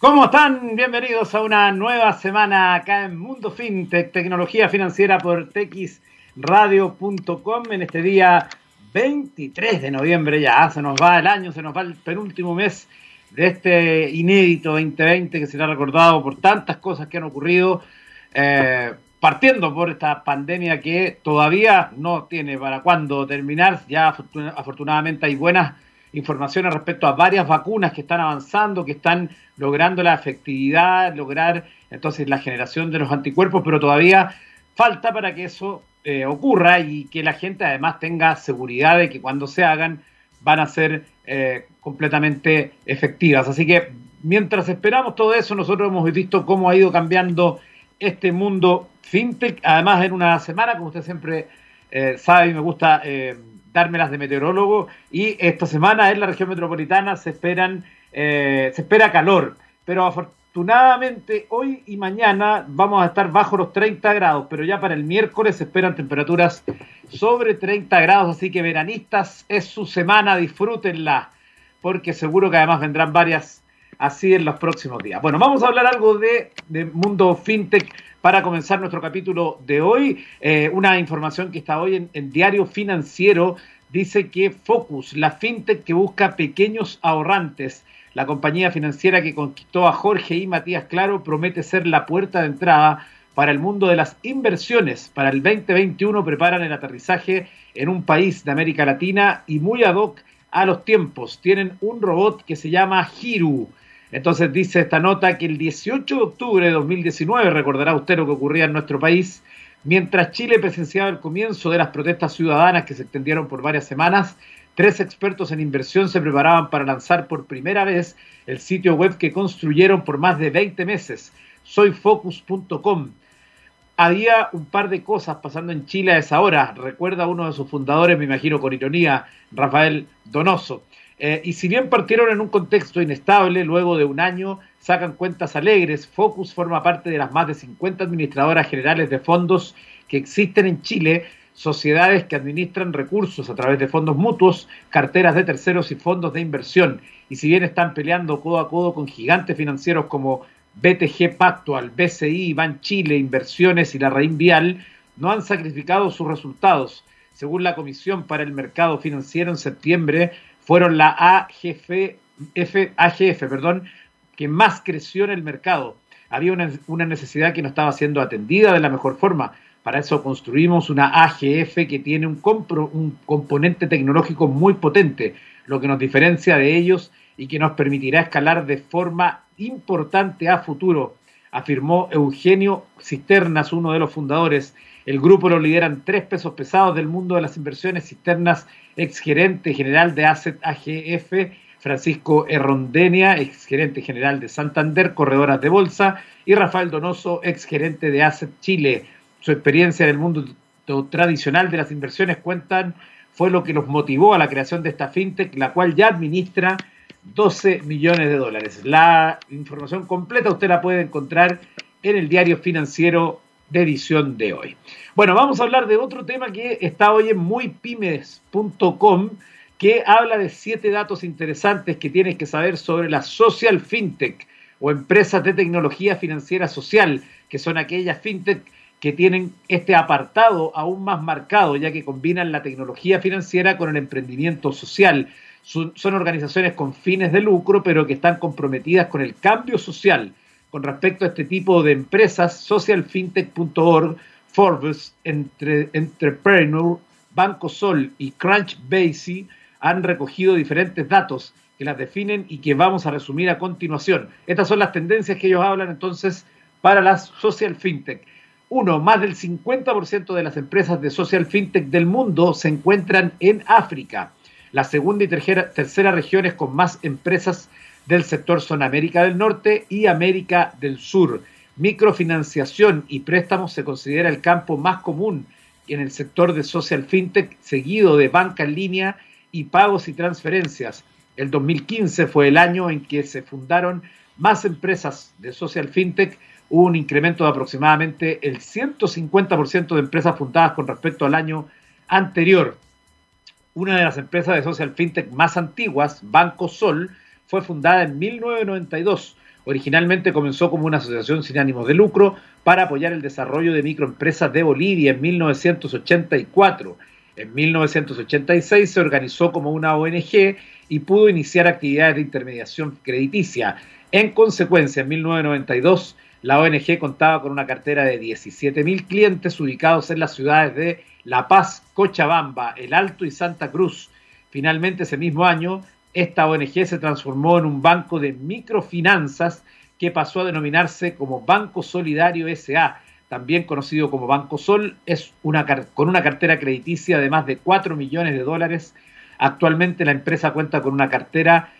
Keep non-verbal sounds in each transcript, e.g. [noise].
¿Cómo están? Bienvenidos a una nueva semana acá en Mundo FinTech, tecnología financiera por texradio.com en este día 23 de noviembre ya, se nos va el año, se nos va el penúltimo mes de este inédito 2020 que será recordado por tantas cosas que han ocurrido, eh, partiendo por esta pandemia que todavía no tiene para cuándo terminar, ya afortunadamente hay buenas informaciones respecto a varias vacunas que están avanzando, que están logrando la efectividad, lograr entonces la generación de los anticuerpos, pero todavía falta para que eso eh, ocurra y que la gente además tenga seguridad de que cuando se hagan van a ser eh, completamente efectivas. Así que mientras esperamos todo eso, nosotros hemos visto cómo ha ido cambiando este mundo fintech, además en una semana, como usted siempre eh, sabe y me gusta dármelas de meteorólogo. Y esta semana en la región metropolitana se esperan eh, se espera calor, pero afortunadamente hoy y mañana vamos a estar bajo los 30 grados, pero ya para el miércoles se esperan temperaturas sobre 30 grados, así que veranistas es su semana, disfrútenla, porque seguro que además vendrán varias así en los próximos días. Bueno, vamos a hablar algo de, mundo fintech para comenzar nuestro capítulo de hoy. Eh, una información que está hoy en, Diario Financiero dice que Focus, la fintech que busca pequeños ahorrantes, la compañía financiera que conquistó a Jorge y Matías Claro, promete ser la puerta de entrada para el mundo de las inversiones. Para el 2021 preparan el aterrizaje en un país de América Latina y muy ad hoc a los tiempos. Tienen un robot que se llama Hiru entonces dice esta nota que el 18 de octubre de 2019, recordará usted lo que ocurría en nuestro país, mientras Chile presenciaba el comienzo de las protestas ciudadanas que se extendieron por varias semanas, tres expertos en inversión se preparaban para lanzar por primera vez el sitio web que construyeron por más de 20 meses, soyfocus.com. Había un par de cosas pasando en Chile a esa hora, recuerda uno de sus fundadores, me imagino con ironía, Rafael Donoso. Eh, y si bien partieron en un contexto inestable, luego de un año sacan cuentas alegres. Focus forma parte de las más de 50 administradoras generales de fondos que existen en Chile, sociedades que administran recursos a través de fondos mutuos, carteras de terceros y fondos de inversión. Y si bien están peleando codo a codo con gigantes financieros como BTG Pactual, BCI, Ban Chile, Inversiones y la Rein Vial, no han sacrificado sus resultados. Según la Comisión para el Mercado Financiero en septiembre, fueron la AGF, F, perdón, que más creció en el mercado. Había una, necesidad que no estaba siendo atendida de la mejor forma. Para eso construimos una AGF que tiene un, un componente tecnológico muy potente, lo que nos diferencia de ellos y que nos permitirá escalar de forma importante a futuro, afirmó Eugenio Cisternas, uno de los fundadores. El grupo lo lideran tres pesos pesados del mundo de las inversiones cisternas exgerente general de Asset AGF, Francisco Errondenia, exgerente general de Santander, Corredoras de Bolsa, y Rafael Donoso, exgerente de Asset Chile. Su experiencia en el mundo tradicional de las inversiones cuentan fue lo que los motivó a la creación de esta fintech, la cual ya administra 12 millones de dólares. La información completa usted la puede encontrar en el diario financiero de edición de hoy. Bueno, vamos a hablar de otro tema que está hoy en muypymes.com, que habla de siete datos interesantes que tienes que saber sobre la social fintech o empresas de tecnología financiera social, que son aquellas fintech que tienen este apartado aún más marcado, ya que combinan la tecnología financiera con el emprendimiento social. Son, son organizaciones con fines de lucro, pero que están comprometidas con el cambio social con respecto a este tipo de empresas, socialfintech.org, Forbes, Entre, Entrepreneur, Banco Sol y Crunchbase han recogido diferentes datos que las definen y que vamos a resumir a continuación. Estas son las tendencias que ellos hablan entonces para las social fintech. Uno, más del 50% de las empresas de social fintech del mundo se encuentran en África. La segunda y tercera, tercera regiones con más empresas del sector son América del Norte y América del Sur. Microfinanciación y préstamos se considera el campo más común en el sector de social fintech, seguido de banca en línea y pagos y transferencias. El 2015 fue el año en que se fundaron más empresas de social fintech, hubo un incremento de aproximadamente el 150% de empresas fundadas con respecto al año anterior. Una de las empresas de social fintech más antiguas, Banco Sol, fue fundada en 1992. Originalmente comenzó como una asociación sin ánimos de lucro para apoyar el desarrollo de microempresas de Bolivia en 1984. En 1986 se organizó como una ONG y pudo iniciar actividades de intermediación crediticia. En consecuencia, en 1992 la ONG contaba con una cartera de 17.000 clientes ubicados en las ciudades de La Paz, Cochabamba, El Alto y Santa Cruz. Finalmente, ese mismo año, esta ONG se transformó en un banco de microfinanzas que pasó a denominarse como Banco Solidario SA, también conocido como Banco Sol, es una, con una cartera crediticia de más de 4 millones de dólares. Actualmente la empresa cuenta con una cartera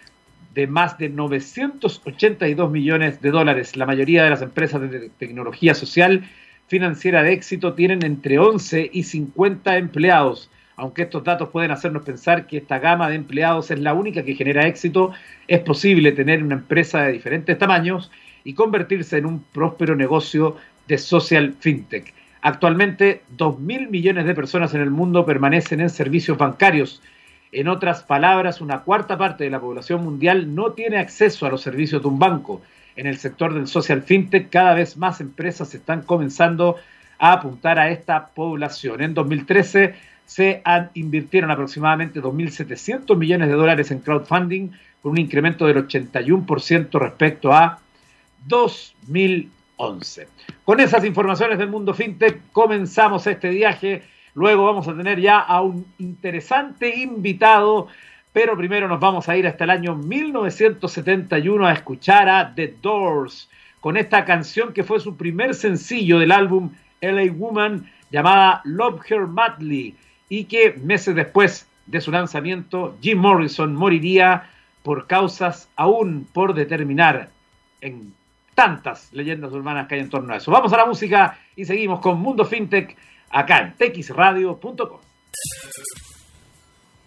de más de 982 millones de dólares. La mayoría de las empresas de tecnología social financiera de éxito tienen entre 11 y 50 empleados. Aunque estos datos pueden hacernos pensar que esta gama de empleados es la única que genera éxito, es posible tener una empresa de diferentes tamaños y convertirse en un próspero negocio de social fintech. Actualmente, 2.000 millones de personas en el mundo permanecen en servicios bancarios. En otras palabras, una cuarta parte de la población mundial no tiene acceso a los servicios de un banco. En el sector del social fintech, cada vez más empresas están comenzando a apuntar a esta población. En 2013, se invirtieron aproximadamente 2.700 millones de dólares en crowdfunding, con un incremento del 81% respecto a 2011. Con esas informaciones del mundo fintech comenzamos este viaje. Luego vamos a tener ya a un interesante invitado, pero primero nos vamos a ir hasta el año 1971 a escuchar a The Doors con esta canción que fue su primer sencillo del álbum LA Woman llamada Love Her Madly y que meses después de su lanzamiento, Jim Morrison moriría por causas aún por determinar en tantas leyendas urbanas que hay en torno a eso. Vamos a la música y seguimos con Mundo FinTech acá en texradio.com.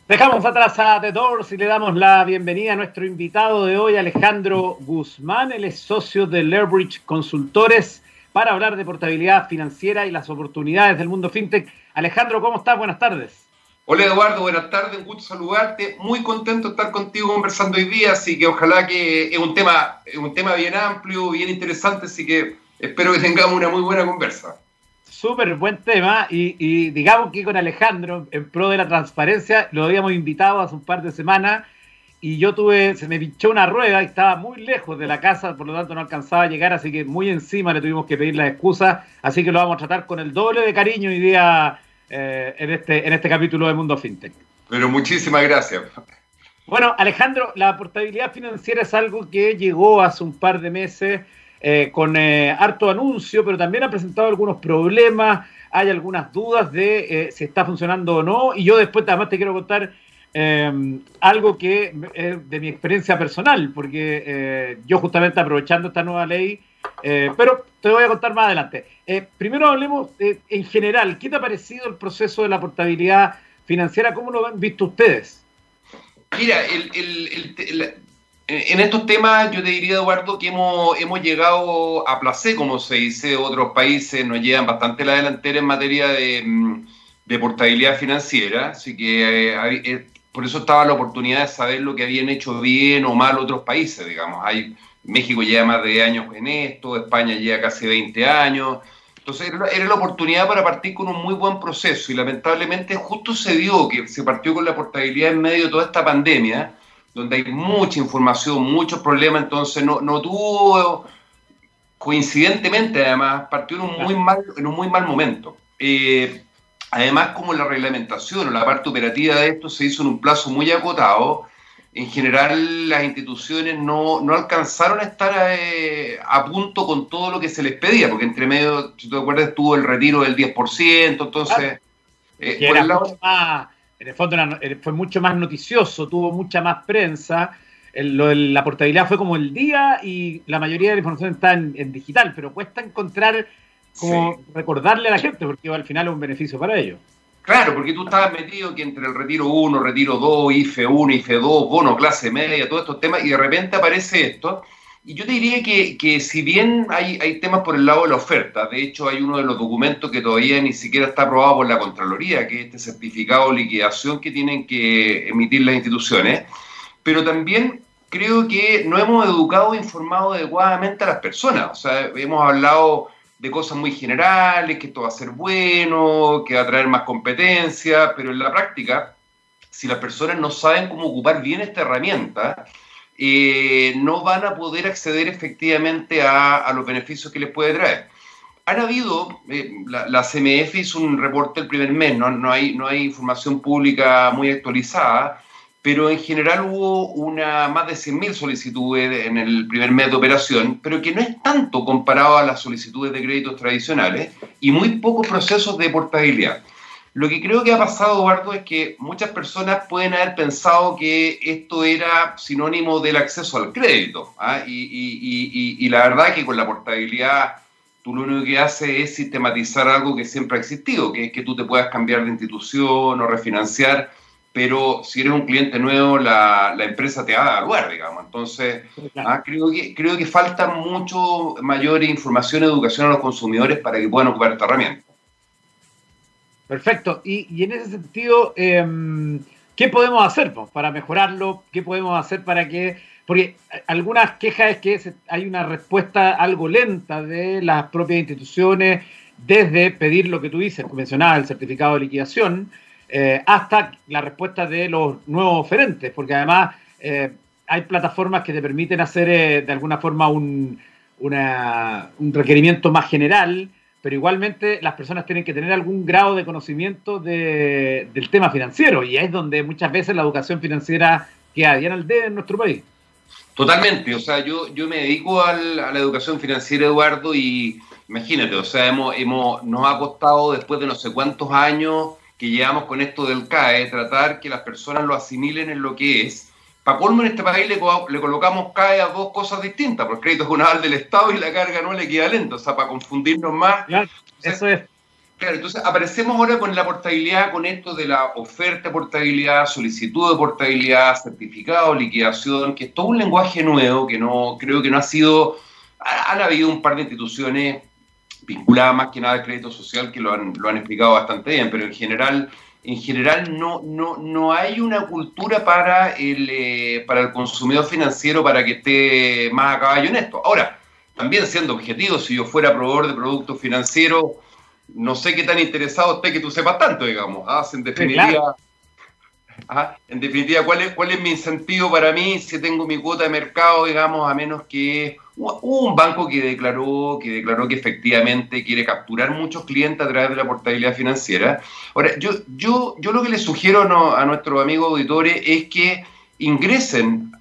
Dejamos atrás a The Doors y le damos la bienvenida a nuestro invitado de hoy, Alejandro Guzmán. Él es socio de Lairbridge Consultores para hablar de portabilidad financiera y las oportunidades del mundo fintech. Alejandro, ¿cómo estás? Buenas tardes. Hola Eduardo, buenas tardes, un gusto saludarte. Muy contento de estar contigo conversando hoy día, así que ojalá que es un tema, es un tema bien amplio, bien interesante, así que espero que tengamos una muy buena conversa. Súper buen tema y, y, digamos que con Alejandro, en pro de la transparencia, lo habíamos invitado hace un par de semanas y yo tuve, se me pinchó una rueda y estaba muy lejos de la casa, por lo tanto no alcanzaba a llegar, así que muy encima le tuvimos que pedir la excusa, así que lo vamos a tratar con el doble de cariño hoy día eh, en, este, en este capítulo de Mundo FinTech. Pero muchísimas gracias. Bueno, Alejandro, la portabilidad financiera es algo que llegó hace un par de meses eh, con eh, harto anuncio, pero también ha presentado algunos problemas, hay algunas dudas de si está funcionando o no, y yo después además te quiero contar Em, algo que es de mi experiencia personal, porque eh, yo justamente aprovechando esta nueva ley, eh, pero te voy a contar más adelante. Eh, primero hablemos en general, ¿qué te ha parecido el proceso de la portabilidad financiera? ¿Cómo lo han visto ustedes? Mira, en estos temas yo te diría, Eduardo, que hemos, hemos llegado a placer, como se dice, otros países nos llevan bastante la delantera en materia de, mm, de portabilidad financiera, así que por eso estaba la oportunidad de saber lo que habían hecho bien o mal otros países, digamos. Hay, México lleva más de años en esto, España lleva casi 20 años. Entonces era la oportunidad para partir con un muy buen proceso y lamentablemente justo se dio que se partió con la portabilidad en medio de toda esta pandemia, donde hay mucha información, muchos problemas, entonces no, no tuvo, coincidentemente además, partió en un muy mal, en un muy mal momento. Eh, Además, como la reglamentación o la parte operativa de esto se hizo en un plazo muy acotado, en general las instituciones no, alcanzaron a estar eh, a, punto con todo lo que se les pedía, porque entre medio, si te acuerdas, tuvo el retiro del 10%, entonces... Eh, por el lado... en el fondo fue mucho más noticioso, tuvo mucha más prensa. la portabilidad fue como el día y la mayoría de la información está en digital, pero cuesta encontrar como recordarle a la gente, porque al final es un beneficio para ellos. Claro, porque tú estabas metido que entre el retiro 1, retiro 2, IFE 1, IFE 2, bono, clase media, todos estos temas, y de repente aparece esto. Y yo te diría que, que si bien hay, hay, temas por el lado de la oferta, de hecho hay uno de los documentos que todavía ni siquiera está aprobado por la Contraloría, que es este certificado de liquidación que tienen que emitir las instituciones, pero también creo que no hemos educado e informado adecuadamente a las personas. O sea, hemos hablado de cosas muy generales, que esto va a ser bueno, que va a traer más competencia, pero en la práctica, si las personas no saben cómo ocupar bien esta herramienta, eh, no van a poder acceder efectivamente a, los beneficios que les puede traer. Han habido, eh, la, CMF hizo un reporte el primer mes, no, no, hay, no hay información pública muy actualizada, pero en general hubo una, más de 100.000 solicitudes en el primer mes de operación, pero que no es tanto comparado a las solicitudes de créditos tradicionales y muy pocos procesos de portabilidad. Lo que creo que ha pasado, Eduardo, es que muchas personas pueden haber pensado que esto era sinónimo del acceso al crédito. ¿ah? Y, y, y, la verdad que con la portabilidad tú lo único que haces es sistematizar algo que siempre ha existido, que es que tú te puedas cambiar de institución o refinanciar pero si eres un cliente nuevo, la, empresa te va a evaluar, digamos. Entonces, ah, creo, que, creo que falta mucho mayor información y educación a los consumidores para que puedan ocupar esta herramienta. Perfecto. Y, en ese sentido, em, ¿qué podemos hacer para mejorarlo? ¿Qué podemos hacer para que... Porque algunas quejas es que hay una respuesta algo lenta de las propias instituciones desde pedir lo que tú dices, mencionabas el certificado de liquidación, eh, hasta la respuesta de los nuevos oferentes, porque además eh, hay plataformas que te permiten hacer eh, de alguna forma un, un requerimiento más general, pero igualmente las personas tienen que tener algún grado de conocimiento del tema financiero y es donde muchas veces la educación financiera queda bien al dedo en nuestro país. Totalmente, o sea, yo, yo me dedico a la educación financiera, Eduardo, y imagínate, o sea, hemos, hemos, nos ha costado después de no sé cuántos años que llevamos con esto del CAE, tratar que las personas lo asimilen en lo que es. Para colmo en este país le, colocamos CAE a dos cosas distintas, porque el crédito es un aval del Estado y la carga no es el equivalente, o sea, para confundirnos más. eso es. Claro, entonces aparecemos ahora con la portabilidad, con esto de la oferta de portabilidad, solicitud de portabilidad, certificado, liquidación, que es todo un lenguaje nuevo que no creo que no ha sido. Han habido un par de instituciones vinculada más que nada al crédito social, que lo han, lo han explicado bastante bien, pero en general, en general no, no, no hay una cultura para el, eh, para el consumidor financiero para que esté más a caballo en esto. Ahora, también siendo objetivo, si yo fuera proveedor de productos financieros, no sé qué tan interesado esté que tú sepas tanto, digamos. ¿ah? En definitiva, ¿ah? en definitiva ¿cuál es, ¿cuál es mi incentivo para mí si tengo mi cuota de mercado, digamos, a menos que un banco que declaró, que declaró que efectivamente quiere capturar muchos clientes a través de la portabilidad financiera. Ahora, yo, yo, yo lo que les sugiero a nuestros amigos auditores es que ingresen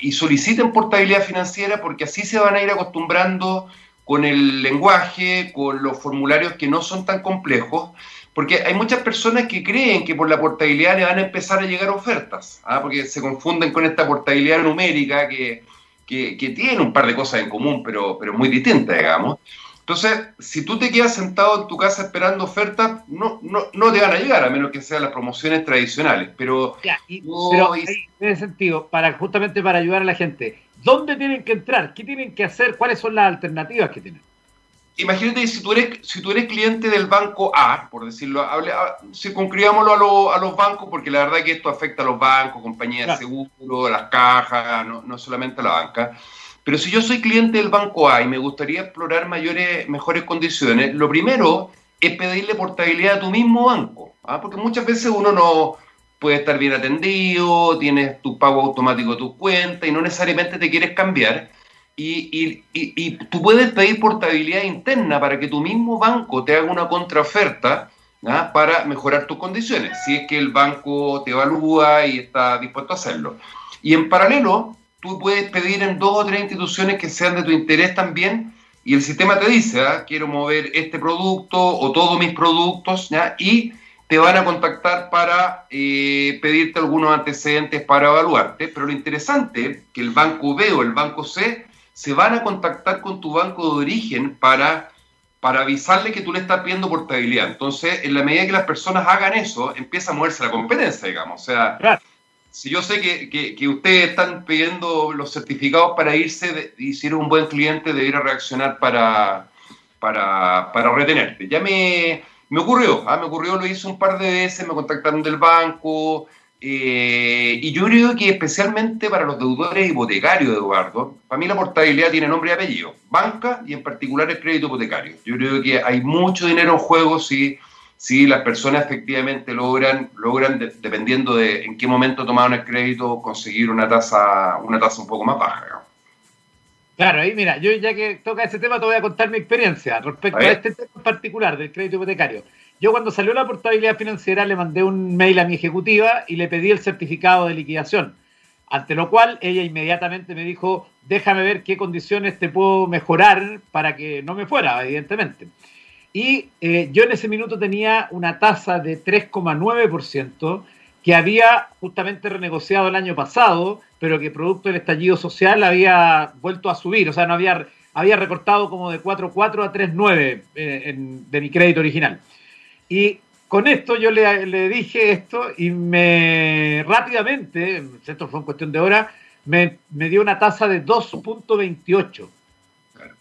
y soliciten portabilidad financiera porque así se van a ir acostumbrando con el lenguaje, con los formularios que no son tan complejos, porque hay muchas personas que creen que por la portabilidad le van a empezar a llegar ofertas, ¿ah? porque se confunden con esta portabilidad numérica que que, tiene un par de cosas en común, pero, pero muy distintas, digamos. Entonces, si tú te quedas sentado en tu casa esperando ofertas, no, no, no te van a llegar, a menos que sean las promociones tradicionales. Pero, pero en ese sentido, para, justamente para ayudar a la gente, ¿dónde tienen que entrar? ¿Qué tienen que hacer? ¿Cuáles son las alternativas que tienen? Imagínate si tú eres si tú eres cliente del banco A, por decirlo, hable, circunscribámoslo a, los bancos, porque la verdad es que esto afecta a los bancos, compañías de seguro, a las cajas, no, solamente a la banca. Pero si yo soy cliente del banco A y me gustaría explorar mayores, mejores condiciones, lo primero es pedirle portabilidad a tu mismo banco, ¿ah? porque muchas veces uno no puede estar bien atendido, tienes tu pago automático de tu cuenta y no necesariamente te quieres cambiar. Y, y, tú puedes pedir portabilidad interna para que tu mismo banco te haga una contraoferta para mejorar tus condiciones, si es que el banco te evalúa y está dispuesto a hacerlo. Y en paralelo, tú puedes pedir en dos o tres instituciones que sean de tu interés también y el sistema te dice, ¿ah? quiero mover este producto o todos mis productos, y te van a contactar para eh, pedirte algunos antecedentes para evaluarte. Pero lo interesante es que el banco B o el banco C se van a contactar con tu banco de origen para, para avisarle que tú le estás pidiendo portabilidad. Entonces, en la medida que las personas hagan eso, empieza a moverse la competencia, digamos. O sea, si yo sé que, ustedes están pidiendo los certificados para irse y si eres un buen cliente, debería reaccionar para, para, para retenerte. Ya me, me ocurrió, ¿ah? me ocurrió, lo hice un par de veces, me contactaron del banco, Eh, y yo creo que especialmente para los deudores hipotecarios, Eduardo, para mí la portabilidad tiene nombre y apellido, banca y en particular el crédito hipotecario. Yo creo que hay mucho dinero en juego si, si las personas efectivamente logran, logran dependiendo de en qué momento tomaron el crédito, conseguir una tasa, una tasa un poco más baja. Claro, ahí mira, yo ya que toca ese tema te voy a contar mi experiencia respecto a, a este tema en particular del crédito hipotecario. Yo cuando salió la portabilidad financiera le mandé un mail a mi ejecutiva y le pedí el certificado de liquidación, ante lo cual ella inmediatamente me dijo, déjame ver qué condiciones te puedo mejorar para que no me fuera, evidentemente. Y eh, yo en ese minuto tenía una tasa de 3,9% que había justamente renegociado el año pasado, pero que producto del estallido social había vuelto a subir, o sea, no había, había recortado como de 4,4 a 3,9 eh, de mi crédito original. Y con esto yo le, dije esto y me rápidamente, esto fue en cuestión de hora, me, dio una tasa de 2.28.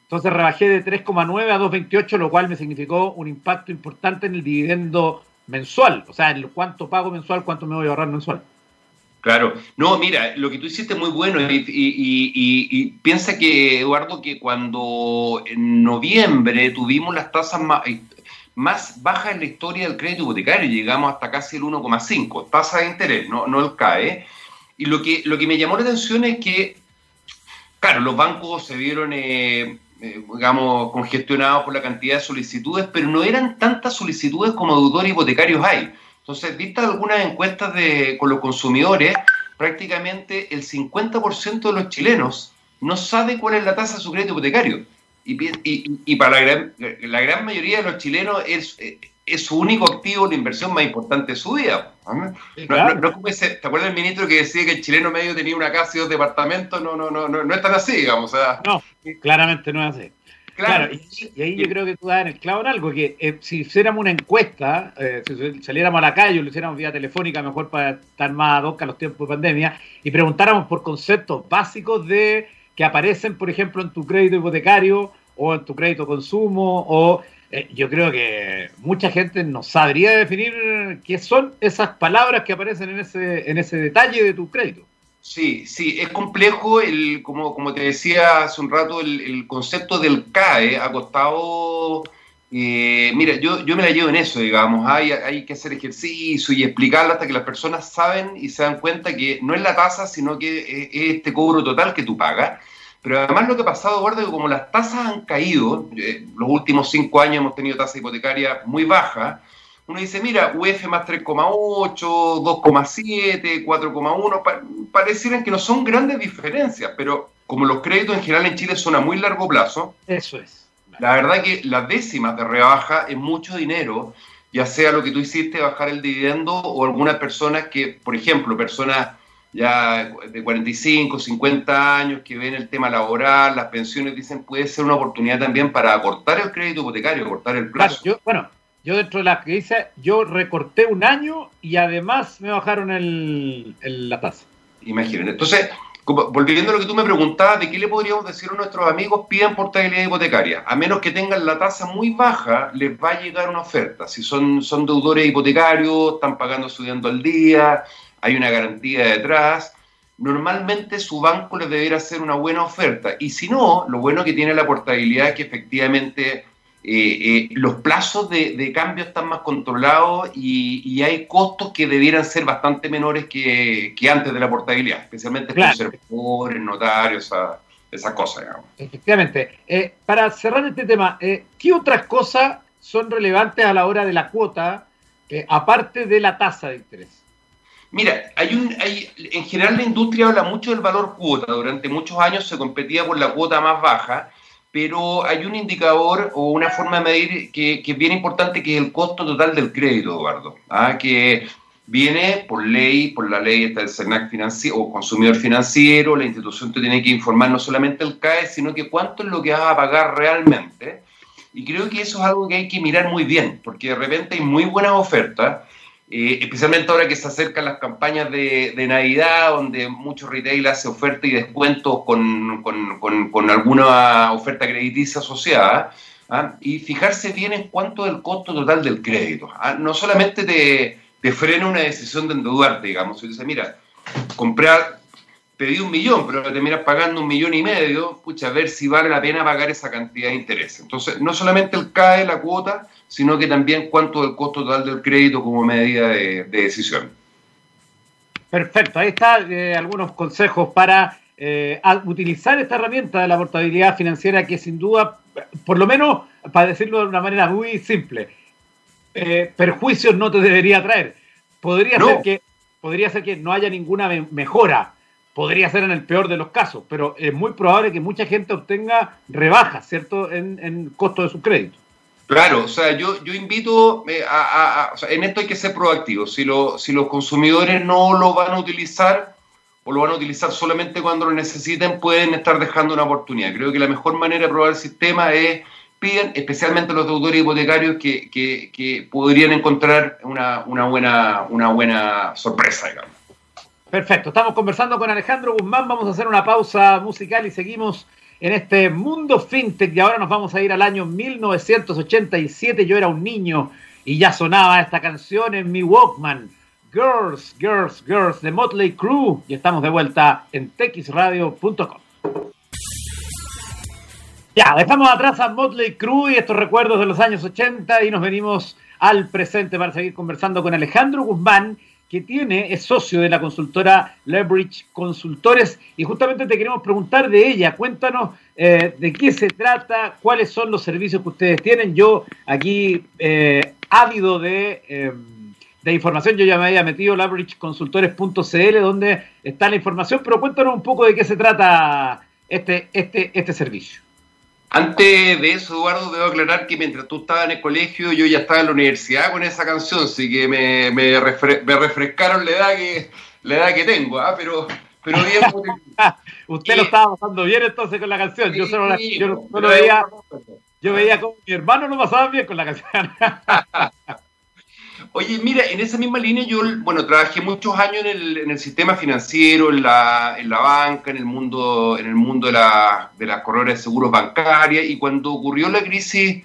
Entonces rebajé de 3,9 a 2,28, lo cual me significó un impacto importante en el dividendo mensual, o sea, cuánto pago mensual, cuánto me voy a ahorrar mensual. Claro, no, mira, lo que tú hiciste es muy bueno y, piensa que, Eduardo, que cuando en noviembre tuvimos las tasas más, más baja en la historia del crédito hipotecario, llegamos hasta casi el 1,5, tasa de interés, no, no el CAE. Y lo que, lo que me llamó la atención es que, claro, los bancos se vieron, eh, eh, digamos, congestionados por la cantidad de solicitudes, pero no eran tantas solicitudes como deudores hipotecarios hay. Entonces, vistas algunas encuestas de, con los consumidores, prácticamente el 50% de los chilenos no sabe cuál es la tasa de su crédito hipotecario. Y, para la gran, la gran, mayoría de los chilenos es, es su único activo, la inversión más importante de su vida. ¿te acuerdas del ministro que decía que el chileno medio tenía una casa y dos departamentos? No, no, no, no, no es tan así, digamos. no, claramente no es así. Claro, y, ahí yo creo que tú das en el clavo en algo, que eh, si hiciéramos una encuesta, eh, si saliéramos a la calle o lo hiciéramos vía telefónica, mejor para estar más ad hoc a los tiempos de pandemia, y preguntáramos por conceptos básicos de que aparecen, por ejemplo, en tu crédito hipotecario o en tu crédito consumo, o eh, yo creo que mucha gente no sabría definir qué son esas palabras que aparecen en ese, en ese detalle de tu crédito. Sí, sí, es complejo, el, como, como te decía hace un rato, el, concepto del CAE ha costado... Eh, mira, yo, yo me la llevo en eso, digamos, hay, hay que hacer ejercicio y explicarlo hasta que las personas saben y se dan cuenta que no es la tasa, sino que es este cobro total que tú pagas. Pero además lo que ha pasado, Eduardo, es que como las tasas han caído, eh, los últimos cinco años hemos tenido tasa hipotecaria muy baja, uno dice, mira, UF más 3,8, 2,7, 4,1, parecieran que no son grandes diferencias, pero como los créditos en general en Chile son a muy largo plazo, eso es. La verdad que las décimas de rebaja es mucho dinero, ya sea lo que tú hiciste, bajar el dividendo, o algunas personas que, por ejemplo, personas ya de 45, 50 años que ven el tema laboral, las pensiones, dicen puede ser una oportunidad también para acortar el crédito hipotecario, acortar el plazo. yo, bueno, yo dentro de las que dice, yo recorté un año y además me bajaron el, la tasa. Imaginen. Entonces, volviendo a lo que tú me preguntabas, ¿de qué le podríamos decir a nuestros amigos? Pidan portabilidad hipotecaria. A menos que tengan la tasa muy baja, les va a llegar una oferta. Si son, son deudores hipotecarios, están pagando estudiando al día, hay una garantía detrás, normalmente su banco les deberá hacer una buena oferta. Y si no, lo bueno que tiene la portabilidad es que efectivamente eh, eh, los plazos de, cambio están más controlados y, hay costos que debieran ser bastante menores que, antes de la portabilidad, especialmente claro. conservadores, notarios, esas cosas. Digamos. Efectivamente. Eh, para cerrar este tema, ¿qué otras cosas son relevantes a la hora de la cuota, aparte de la tasa de interés? Mira, hay un, hay, en general la industria habla mucho del valor cuota. Durante muchos años se competía por la cuota más baja, pero hay un indicador o una forma de medir que, que es bien importante, que es el costo total del crédito, Eduardo. ¿ah? Que viene por ley, por la ley está el CERNAC financiero o consumidor financiero, la institución te tiene que informar no solamente el CAE, sino que cuánto es lo que vas a pagar realmente. Y creo que eso es algo que hay que mirar muy bien, porque de repente hay muy buenas ofertas especialmente ahora que se acercan las campañas de, Navidad, donde muchos retail hace ofertas y descuentos con, con, alguna oferta crediticia asociada, ¿ah? y fijarse bien en cuánto es el costo total del crédito. ¿ah? No solamente te, te frena una decisión de endeudarte, digamos. Y dices, mira, comprar, pedí un millón, pero te terminas pagando un millón y medio, pucha, a ver si vale la pena pagar esa cantidad de interés. Entonces, no solamente el CAE, la cuota, sino que también cuánto del costo total del crédito como medida de, decisión. Perfecto, ahí están eh, algunos consejos para eh, utilizar esta herramienta de la portabilidad financiera que sin duda, por lo menos, para decirlo de una manera muy simple, eh, perjuicios no te debería traer. Podría, ser que, podría ser que no haya ninguna mejora, podría ser en el peor de los casos, pero es muy probable que mucha gente obtenga rebajas, ¿cierto?, en, en costo de su crédito. Claro, o sea, yo, yo invito eh, a, en esto hay que ser proactivo. Si, lo, si los consumidores no lo van a utilizar o lo van a utilizar solamente cuando lo necesiten, pueden estar dejando una oportunidad. Creo que la mejor manera de probar el sistema es piden, especialmente los deudores hipotecarios, que, que, que podrían encontrar una, una, buena, una buena sorpresa, digamos. Perfecto, estamos conversando con Alejandro Guzmán, vamos a hacer una pausa musical y seguimos en este mundo fintech y ahora nos vamos a ir al año 1987. Yo era un niño y ya sonaba esta canción en mi Walkman. Girls, Girls, Girls de Motley Crue y estamos de vuelta en texradio.com. Ya, dejamos atrás a Motley Crue y estos recuerdos de los años 80 y nos venimos al presente para seguir conversando con Alejandro Guzmán, que tiene, es socio de la consultora Leverage Consultores y justamente te queremos preguntar de ella. Cuéntanos eh, de qué se trata, cuáles son los servicios que ustedes tienen. Yo aquí, eh, ávido de, em, de, información, yo ya me había metido leverageconsultores.cl donde está la información, pero cuéntanos un poco de qué se trata este, este, este servicio. Antes de eso, Eduardo, debo aclarar que mientras tú estabas en el colegio, yo ya estaba en la universidad con esa canción, así que me, me, refrescaron la edad que, la edad que tengo, ¿ah? pero, pero bien. [laughs] Usted lo estaba pasando bien entonces con la canción. yo solo, yo veía, yo veía como mi hermano lo pasaba bien con la canción. [laughs] Oye, mira, en esa misma línea yo, bueno, trabajé muchos años en el, sistema financiero, en la, en la, banca, en el mundo, en el mundo de, la, de las corredoras de seguros bancarias, y cuando ocurrió la crisis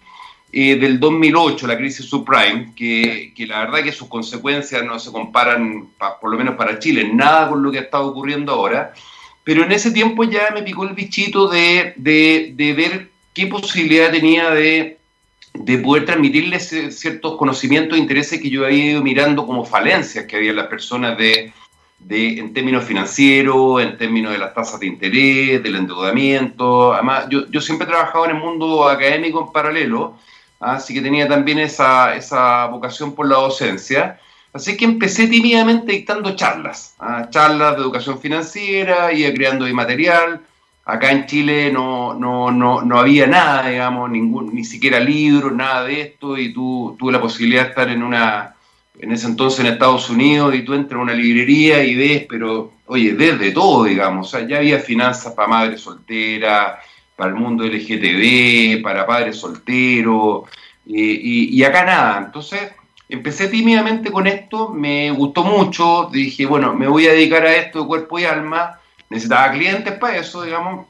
eh, del 2008, la crisis subprime, que, que, la verdad que sus consecuencias no se comparan, por lo menos para Chile, nada con lo que ha estado ocurriendo ahora, pero en ese tiempo ya me picó el bichito de, de, de ver qué posibilidad tenía de de poder transmitirles ciertos conocimientos e intereses que yo había ido mirando como falencias que había en las personas de, de, en términos financieros, en términos de las tasas de interés, del endeudamiento. Además, yo, yo siempre he trabajado en el mundo académico en paralelo, así que tenía también esa, esa vocación por la docencia. Así que empecé tímidamente dictando charlas, ¿ah? charlas de educación financiera, iba creando de material, Acá en Chile no, no, no, no había nada, digamos, ningún, ni siquiera libros, nada de esto, y tú tuve la posibilidad de estar en una, en ese entonces en Estados Unidos, y tú entras a una librería y ves, pero, oye, desde todo, digamos, o ya había finanzas para madres solteras, para el mundo LGTB, para padres solteros, y, y acá nada. Entonces, empecé tímidamente con esto, me gustó mucho, dije, bueno, me voy a dedicar a esto de cuerpo y alma, necesitaba clientes para eso, digamos.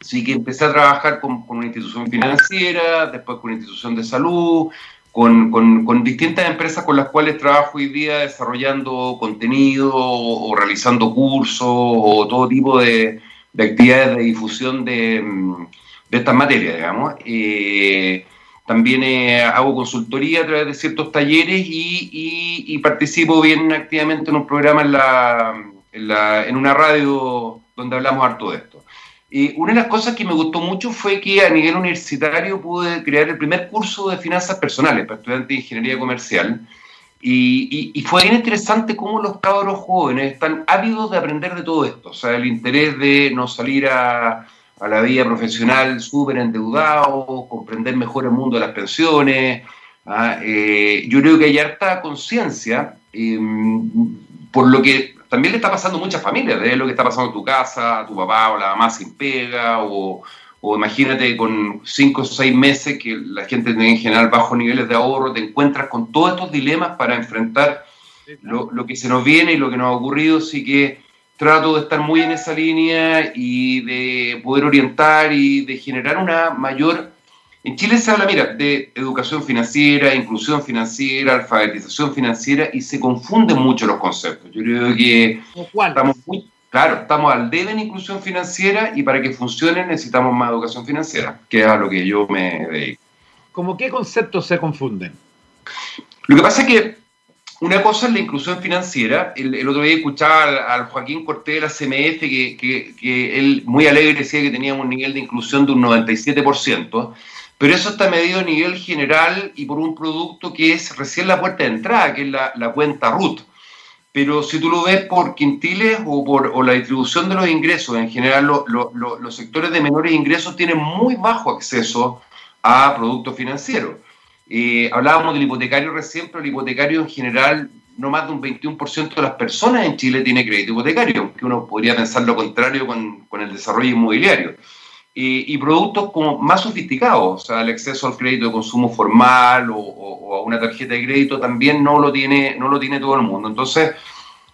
Así que empecé a trabajar con, una institución financiera, después con una institución de salud, con, distintas empresas con las cuales trabajo hoy día desarrollando contenido o, realizando cursos o todo tipo de, de actividades de difusión de, de estas materias, digamos. Eh, también eh, hago consultoría a través de ciertos talleres y, y participo bien activamente en un programa en la, en, una radio donde hablamos harto de esto. Y una de las cosas que me gustó mucho fue que a nivel universitario pude crear el primer curso de finanzas personales para estudiantes de ingeniería comercial. Y, y, fue bien interesante cómo los cabros jóvenes están ávidos de aprender de todo esto. O sea, el interés de no salir a, a la vida profesional súper endeudado, comprender mejor el mundo de las pensiones. ¿ah? Eh, yo creo que hay harta conciencia em, por lo que también le está pasando a muchas familias, de lo que está pasando en tu casa, tu papá o la mamá sin pega, o, imagínate con cinco o seis meses que la gente tiene en general bajos niveles de ahorro, te encuentras con todos estos dilemas para enfrentar lo, que se nos viene y lo que nos ha ocurrido, así que trato de estar muy en esa línea y de poder orientar y de generar una mayor En Chile se habla, mira, de educación financiera, inclusión financiera, alfabetización financiera y se confunden mucho los conceptos. Yo creo que estamos muy, claro, estamos al debe en inclusión financiera y para que funcione necesitamos más educación financiera, que es a lo que yo me dedico. ¿Cómo qué conceptos se confunden? Lo que pasa es que una cosa es la inclusión financiera. El, otro día escuchaba al, Joaquín Cortés de la CMF que, que, él muy alegre decía que teníamos un nivel de inclusión de un 97%. Pero eso está medido a nivel general y por un producto que es recién la puerta de entrada, que es la, cuenta RUT. Pero si tú lo ves por quintiles o por la distribución de los ingresos, en general los sectores de menores ingresos tienen muy bajo acceso a productos financieros. Eh, hablábamos del hipotecario recién, pero el hipotecario en general, no más de un 21% de las personas en Chile tiene crédito hipotecario, aunque uno podría pensar lo contrario con, con el desarrollo inmobiliario y productos como más sofisticados, o sea, el acceso al crédito de consumo formal o, a una tarjeta de crédito también no lo, tiene, no lo tiene todo el mundo. Entonces,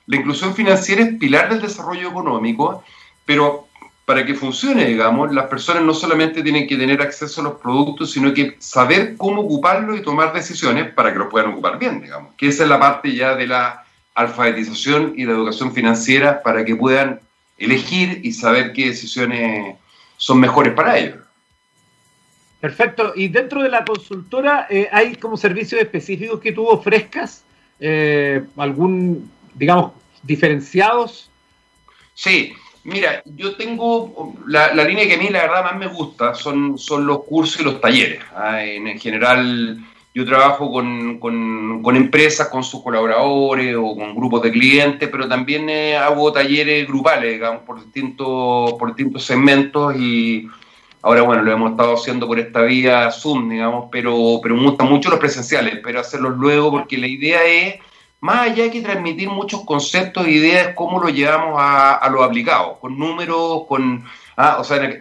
la inclusión financiera es pilar del desarrollo económico, pero para que funcione, digamos, las personas no solamente tienen que tener acceso a los productos, sino que saber cómo ocuparlos y tomar decisiones para que los puedan ocupar bien, digamos. Que esa es la parte ya de la alfabetización y la educación financiera para que puedan elegir y saber qué decisiones son mejores para ellos. Perfecto. Y dentro de la consultora, eh, ¿hay como servicios específicos que tú ofrezcas? Eh, ¿Algún, digamos, diferenciados? Sí, mira, yo tengo la, línea que a mí la verdad más me gusta, son, son los cursos y los talleres. ¿ah? En, general, yo trabajo con, con, empresas, con sus colaboradores o con grupos de clientes, pero también eh, hago talleres grupales, digamos, por distintos, por distintos segmentos y ahora, bueno, lo hemos estado haciendo por esta vía Zoom, digamos, pero, pero me gustan mucho los presenciales, pero hacerlos luego porque la idea es, más allá que transmitir muchos conceptos e ideas, cómo lo llevamos a, a los aplicados, con números, con... Ah, o sea,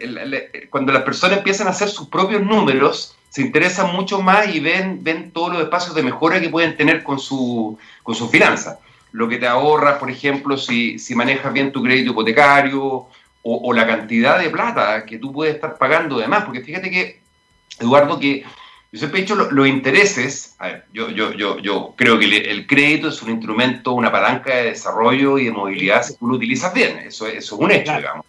cuando las personas empiezan a hacer sus propios números, se interesan mucho más y ven, ven todos los espacios de mejora que pueden tener con su, con su finanzas. Lo que te ahorras, por ejemplo, si, si manejas bien tu crédito hipotecario o, la cantidad de plata que tú puedes estar pagando de más. Porque fíjate que, Eduardo, que yo siempre he dicho los intereses, a ver, yo, yo, yo, yo creo que el, crédito es un instrumento, una palanca de desarrollo y de movilidad si tú lo utilizas bien, eso, eso es un hecho, digamos.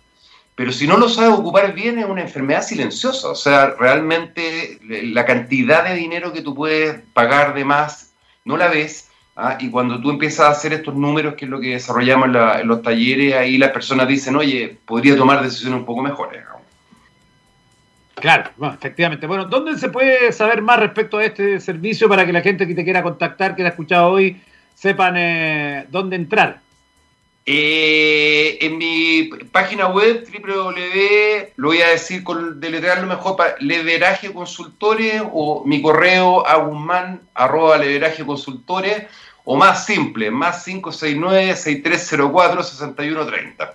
Pero si no lo sabes ocupar bien es una enfermedad silenciosa. O sea, realmente la cantidad de dinero que tú puedes pagar de más no la ves. ¿ah? Y cuando tú empiezas a hacer estos números, que es lo que desarrollamos en, los talleres, ahí las personas dicen, oye, podría tomar decisiones un poco mejores. Claro, efectivamente. Bueno, ¿dónde se puede saber más respecto a este servicio para que la gente que te quiera contactar, que te ha escuchado hoy, sepan eh, dónde entrar? Eh, en mi página web, www, lo voy a decir con deletrearlo mejor, para Leveraje Consultores o mi correo agusman arroba leveraje consultores o más simple, más 569-6304-6130.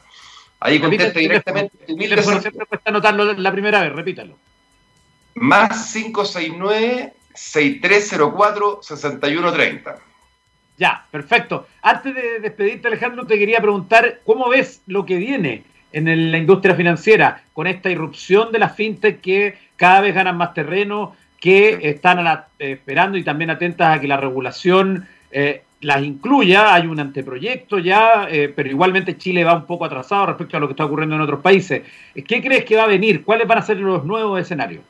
Ahí contesta directamente. Siempre cuesta anotarlo la primera vez, repítalo. Más 569-6304-6130. Ya, perfecto. Antes de despedirte, Alejandro, te quería preguntar cómo ves lo que viene en la industria financiera con esta irrupción de las fintech que cada vez ganan más terreno, que están esperando y también atentas a que la regulación eh, las incluya. Hay un anteproyecto ya, eh, pero igualmente Chile va un poco atrasado respecto a lo que está ocurriendo en otros países. ¿Qué crees que va a venir? ¿Cuáles van a ser los nuevos escenarios?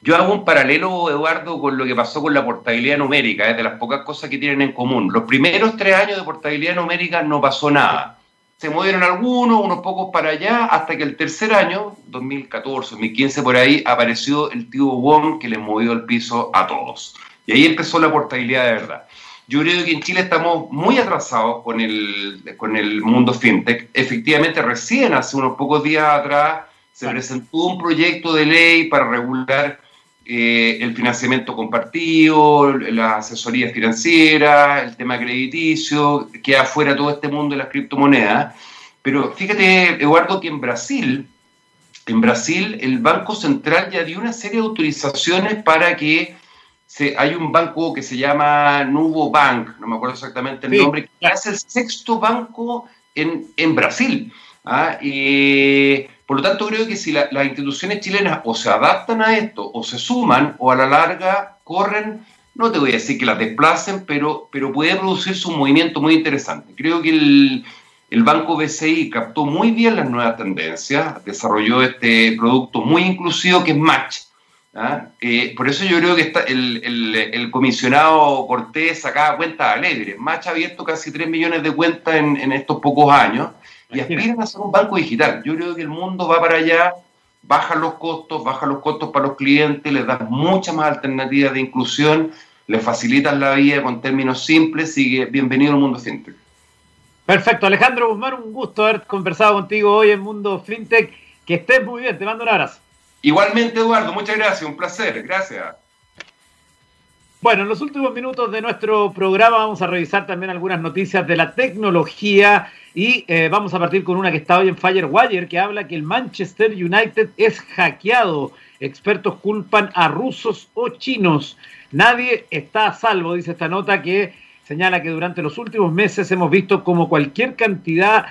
Yo hago un paralelo, Eduardo, con lo que pasó con la portabilidad numérica, es de las pocas cosas que tienen en común. Los primeros tres años de portabilidad numérica no pasó nada. Se movieron algunos, unos pocos para allá, hasta que el tercer año, 2014, 2015, por ahí, apareció el tío Wong que le movió el piso a todos. Y ahí empezó la portabilidad de verdad. Yo creo que en Chile estamos muy atrasados con el, con el mundo fintech. Efectivamente, recién hace unos pocos días atrás se presentó un proyecto de ley para regular eh, el financiamiento compartido, la asesoría financiera, el tema crediticio, queda fuera todo este mundo de las criptomonedas. Pero fíjate, Eduardo, que en Brasil, en Brasil el Banco Central ya dio una serie de autorizaciones para que se, hay un banco que se llama Nubo Bank, no me acuerdo exactamente el nombre, que es el sexto banco en, en Brasil. ¿ah? Por lo tanto, creo que si las instituciones chilenas o se adaptan a esto o se suman o a la larga corren, no te voy a decir que las desplacen, pero, pero puede producirse un movimiento muy interesante. Creo que el, Banco BCI captó muy bien las nuevas tendencias, desarrolló este producto muy inclusivo que es Match. ¿ah? Eh, por eso yo creo que está el, comisionado Cortés sacaba cuentas alegres. Match ha abierto casi 3 millones de cuentas en, en estos pocos años y aspiran a ser un banco digital. Yo creo que el mundo va para allá, baja los costos, baja los costos para los clientes, les da muchas más alternativas de inclusión, les facilitan la vida con términos simples y bienvenido al mundo fintech. Perfecto, Alejandro Guzmán, un gusto haber conversado contigo hoy en Mundo Fintech. Que estés muy bien, te mando un abrazo. Igualmente, Eduardo, muchas gracias, un placer, gracias. Bueno, en los últimos minutos de nuestro programa vamos a revisar también algunas noticias de la tecnología y eh, vamos a partir con una que está hoy en Firewire que habla que el Manchester United es hackeado. Expertos culpan a rusos o chinos. Nadie está a salvo, dice esta nota que señala que durante los últimos meses hemos visto como cualquier cantidad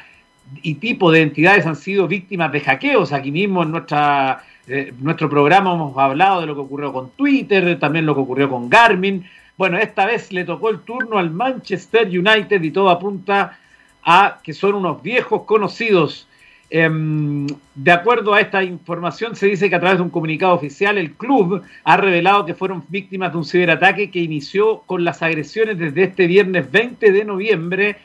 y tipo de entidades han sido víctimas de hackeos. Aquí mismo en nuestra eh, nuestro programa hemos hablado de lo que ocurrió con Twitter, también lo que ocurrió con Garmin. Bueno, esta vez le tocó el turno al Manchester United y todo apunta a que son unos viejos conocidos. Em, de acuerdo a esta información, se dice que a través de un comunicado oficial, el club ha revelado que fueron víctimas de un ciberataque que inició con las agresiones desde este viernes 20 de noviembre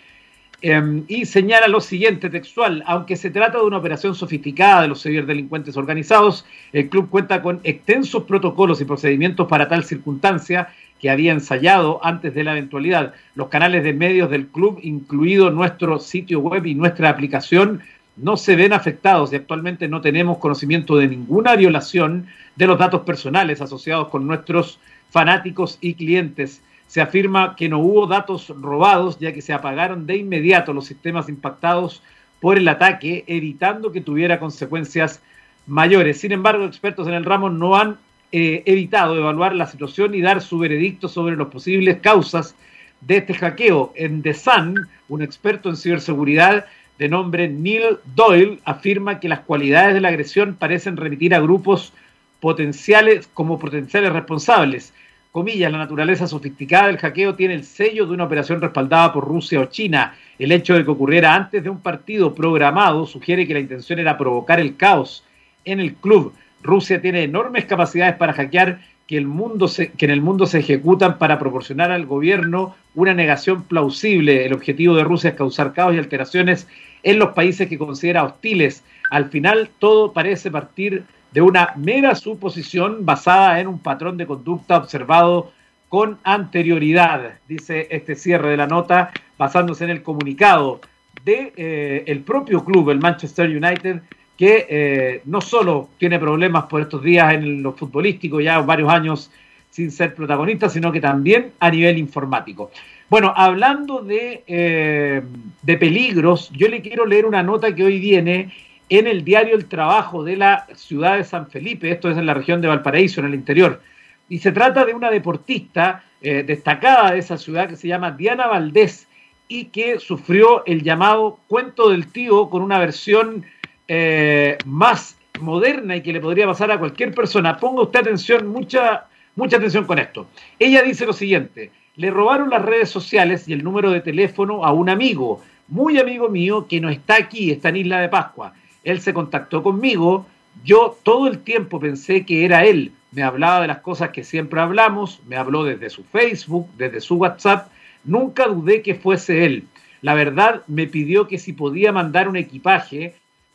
Em, y señala lo siguiente textual, aunque se trata de una operación sofisticada de los ciberdelincuentes organizados, el club cuenta con extensos protocolos y procedimientos para tal circunstancia que había ensayado antes de la eventualidad. Los canales de medios del club, incluido nuestro sitio web y nuestra aplicación, no se ven afectados y actualmente no tenemos conocimiento de ninguna violación de los datos personales asociados con nuestros fanáticos y clientes se afirma que no hubo datos robados, ya que se apagaron de inmediato los sistemas impactados por el ataque, evitando que tuviera consecuencias mayores. Sin embargo, expertos en el ramo no han eh, evitado evaluar la situación y dar su veredicto sobre las posibles causas de este hackeo. En The Sun, un experto en ciberseguridad de nombre Neil Doyle afirma que las cualidades de la agresión parecen remitir a grupos potenciales como potenciales responsables comillas, la naturaleza sofisticada del hackeo tiene el sello de una operación respaldada por Rusia o China. El hecho de que ocurriera antes de un partido programado sugiere que la intención era provocar el caos en el club. Rusia tiene enormes capacidades para hackear que, el mundo que en el mundo se ejecutan para proporcionar al gobierno una negación plausible. El objetivo de Rusia es causar caos y alteraciones en los países que considera hostiles. Al final todo parece partir de una mera suposición basada en un patrón de conducta observado con anterioridad, dice este cierre de la nota, basándose en el comunicado de eh, el propio club, el Manchester United, que eh, no solo tiene problemas por estos días en lo futbolístico, ya varios años sin ser protagonista, sino que también a nivel informático. Bueno, hablando de, eh, de peligros, yo le quiero leer una nota que hoy viene en el diario El Trabajo de la ciudad de San Felipe, esto es en la región de Valparaíso, en el interior. Y se trata de una deportista eh, destacada de esa ciudad que se llama Diana Valdés y que sufrió el llamado cuento del tío con una versión eh, más moderna y que le podría pasar a cualquier persona. Ponga usted atención, mucha, mucha atención con esto. Ella dice lo siguiente, le robaron las redes sociales y el número de teléfono a un amigo, muy amigo mío, que no está aquí, está en Isla de Pascua él se contactó conmigo, yo todo el tiempo pensé que era él, me hablaba de las cosas que siempre hablamos, me habló desde su Facebook, desde su WhatsApp, nunca dudé que fuese él. La verdad me pidió que si podía mandar un equipaje,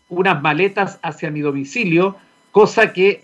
unas maletas hacia mi domicilio, cosa que,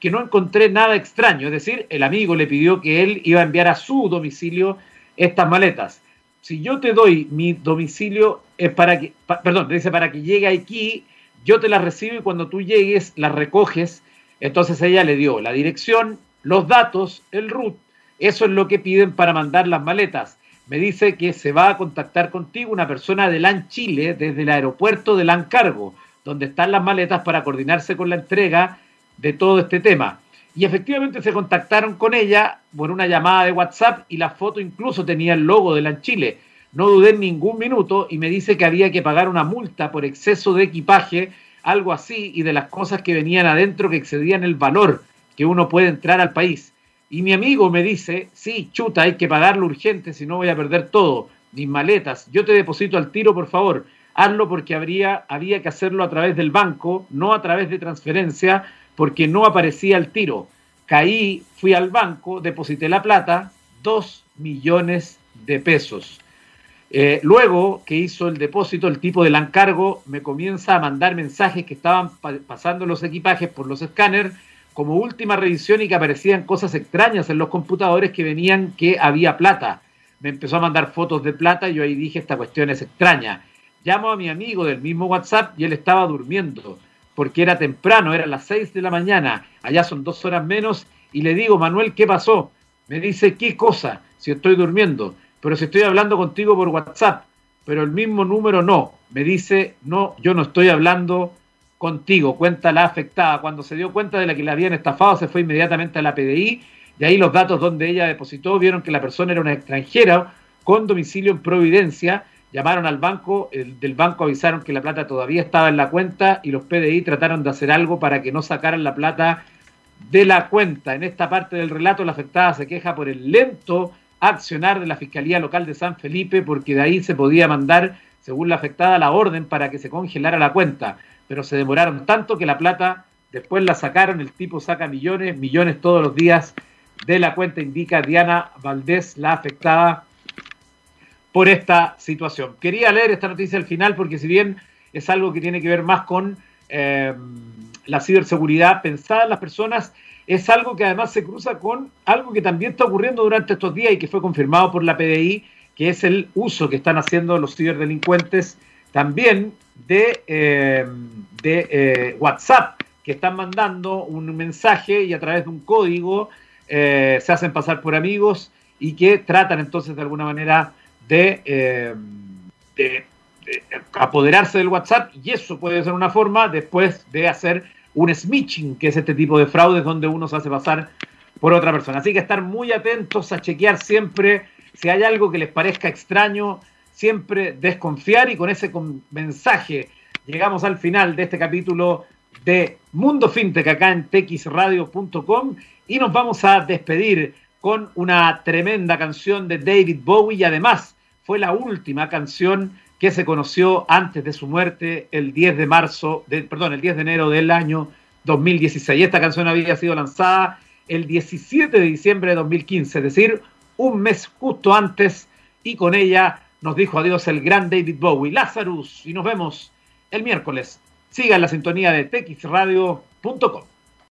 que no encontré nada extraño, es decir, el amigo le pidió que él iba a enviar a su domicilio estas maletas. Si yo te doy mi domicilio, es para que, perdón, dice para que llegue aquí yo te la recibo y cuando tú llegues la recoges. Entonces ella le dio la dirección, los datos, el root. Eso es lo que piden para mandar las maletas. Me dice que se va a contactar contigo una persona de LAN Chile desde el aeropuerto de LAN Cargo, donde están las maletas para coordinarse con la entrega de todo este tema. Y efectivamente se contactaron con ella por una llamada de WhatsApp y la foto incluso tenía el logo de LAN Chile. No dudé en ningún minuto y me dice que había que pagar una multa por exceso de equipaje algo así, y de las cosas que venían adentro que excedían el valor que uno puede entrar al país. Y mi amigo me dice, sí, chuta, hay que pagarlo urgente, si no voy a perder todo, mis maletas, yo te deposito al tiro, por favor, hazlo porque habría, había que hacerlo a través del banco, no a través de transferencia, porque no aparecía el tiro. Caí, fui al banco, deposité la plata, dos millones de pesos. Eh, luego que hizo el depósito, el tipo del encargo me comienza a mandar mensajes que estaban pasando los equipajes por los escáneres como última revisión y que aparecían cosas extrañas en los computadores que venían que había plata. Me empezó a mandar fotos de plata y yo ahí dije, esta cuestión es extraña. Llamo a mi amigo del mismo WhatsApp y él estaba durmiendo, porque era temprano, eran las 6 de la mañana, allá son dos horas menos, y le digo, Manuel, ¿qué pasó? Me dice, ¿qué cosa? Si estoy durmiendo pero si estoy hablando contigo por WhatsApp, pero el mismo número no, me dice, no, yo no estoy hablando contigo, cuenta la afectada. Cuando se dio cuenta de la que la habían estafado, se fue inmediatamente a la PDI y ahí los datos donde ella depositó vieron que la persona era una extranjera con domicilio en Providencia. Llamaron al banco, el, del banco avisaron que la plata todavía estaba en la cuenta y los PDI trataron de hacer algo para que no sacaran la plata de la cuenta. En esta parte del relato, la afectada se queja por el lento accionar de la Fiscalía Local de San Felipe porque de ahí se podía mandar, según la afectada, la orden para que se congelara la cuenta. Pero se demoraron tanto que la plata después la sacaron, el tipo saca millones, millones todos los días de la cuenta, indica Diana Valdés, la afectada por esta situación. Quería leer esta noticia al final porque si bien es algo que tiene que ver más con eh, la ciberseguridad pensada en las personas, es algo que además se cruza con algo que también está ocurriendo durante estos días y que fue confirmado por la PDI, que es el uso que están haciendo los ciberdelincuentes también de, eh, de eh, WhatsApp, que están mandando un mensaje y a través de un código eh, se hacen pasar por amigos y que tratan entonces de alguna manera de, de apoderarse del WhatsApp y eso puede ser una forma después de hacer un smishing, que es este tipo de fraudes donde uno se hace pasar por otra persona. Así que estar muy atentos a chequear siempre si hay algo que les parezca extraño, siempre desconfiar y con ese mensaje llegamos al final de este capítulo de Mundo Fintech acá en texradio.com y nos vamos a despedir con una tremenda canción de David Bowie y además fue la última canción que se conoció antes de su muerte el 10 de marzo, perdón, el 10 de enero del año 2016. Esta canción había sido lanzada el 17 de diciembre de 2015, es decir, un mes justo antes, y con ella nos dijo adiós el gran David Bowie, Lazarus, y nos vemos el miércoles. Siga en la sintonía de texradio.com.